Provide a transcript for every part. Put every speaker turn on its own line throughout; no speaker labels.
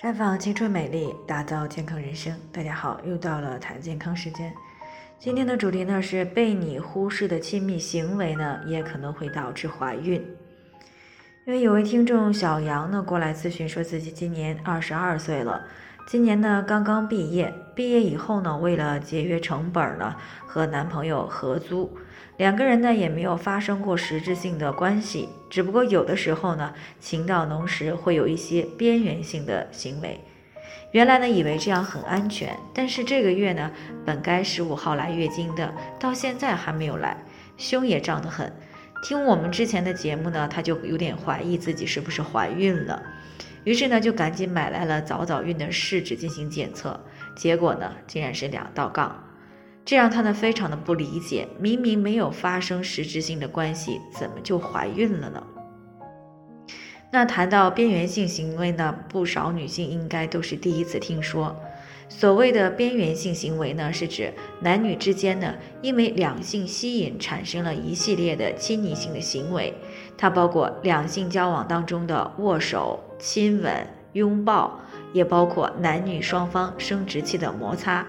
绽放青春美丽，打造健康人生。大家好，又到了谈健康时间。今天的主题呢是被你忽视的亲密行为呢，也可能会导致怀孕。因为有位听众小杨呢过来咨询，说自己今年二十二岁了，今年呢刚刚毕业，毕业以后呢，为了节约成本呢，和男朋友合租。两个人呢也没有发生过实质性的关系，只不过有的时候呢情到浓时会有一些边缘性的行为。原来呢以为这样很安全，但是这个月呢本该十五号来月经的，到现在还没有来，胸也胀得很。听我们之前的节目呢，她就有点怀疑自己是不是怀孕了，于是呢就赶紧买来了早早孕的试纸进行检测，结果呢竟然是两道杠。这让她呢非常的不理解，明明没有发生实质性的关系，怎么就怀孕了呢？那谈到边缘性行为呢，不少女性应该都是第一次听说。所谓的边缘性行为呢，是指男女之间呢，因为两性吸引产生了一系列的亲昵性的行为，它包括两性交往当中的握手、亲吻、拥抱，也包括男女双方生殖器的摩擦。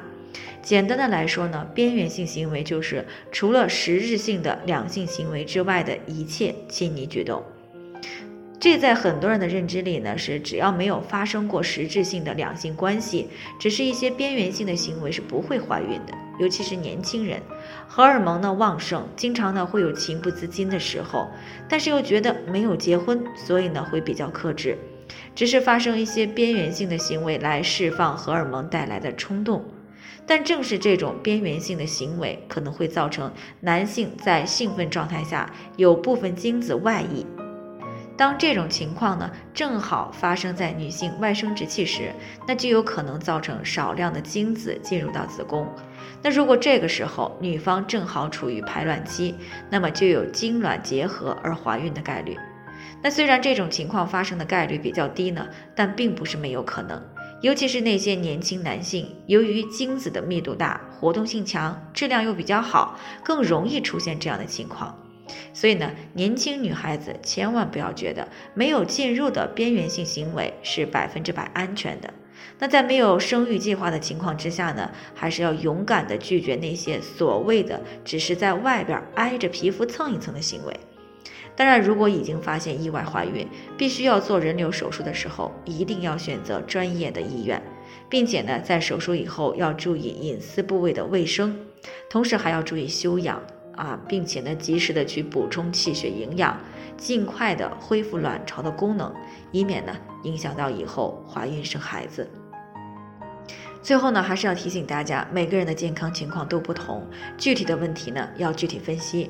简单的来说呢，边缘性行为就是除了实质性的两性行为之外的一切亲昵举动。这在很多人的认知里呢，是只要没有发生过实质性的两性关系，只是一些边缘性的行为是不会怀孕的。尤其是年轻人，荷尔蒙呢旺盛，经常呢会有情不自禁的时候，但是又觉得没有结婚，所以呢会比较克制，只是发生一些边缘性的行为来释放荷尔蒙带来的冲动。但正是这种边缘性的行为，可能会造成男性在兴奋状态下有部分精子外溢。当这种情况呢，正好发生在女性外生殖器时，那就有可能造成少量的精子进入到子宫。那如果这个时候女方正好处于排卵期，那么就有精卵结合而怀孕的概率。那虽然这种情况发生的概率比较低呢，但并不是没有可能。尤其是那些年轻男性，由于精子的密度大、活动性强、质量又比较好，更容易出现这样的情况。所以呢，年轻女孩子千万不要觉得没有进入的边缘性行为是百分之百安全的。那在没有生育计划的情况之下呢，还是要勇敢地拒绝那些所谓的只是在外边挨着皮肤蹭一蹭的行为。当然，如果已经发现意外怀孕，必须要做人流手术的时候，一定要选择专业的医院，并且呢，在手术以后要注意隐私部位的卫生，同时还要注意休养啊，并且呢，及时的去补充气血营养，尽快的恢复卵巢的功能，以免呢影响到以后怀孕生孩子。最后呢，还是要提醒大家，每个人的健康情况都不同，具体的问题呢要具体分析。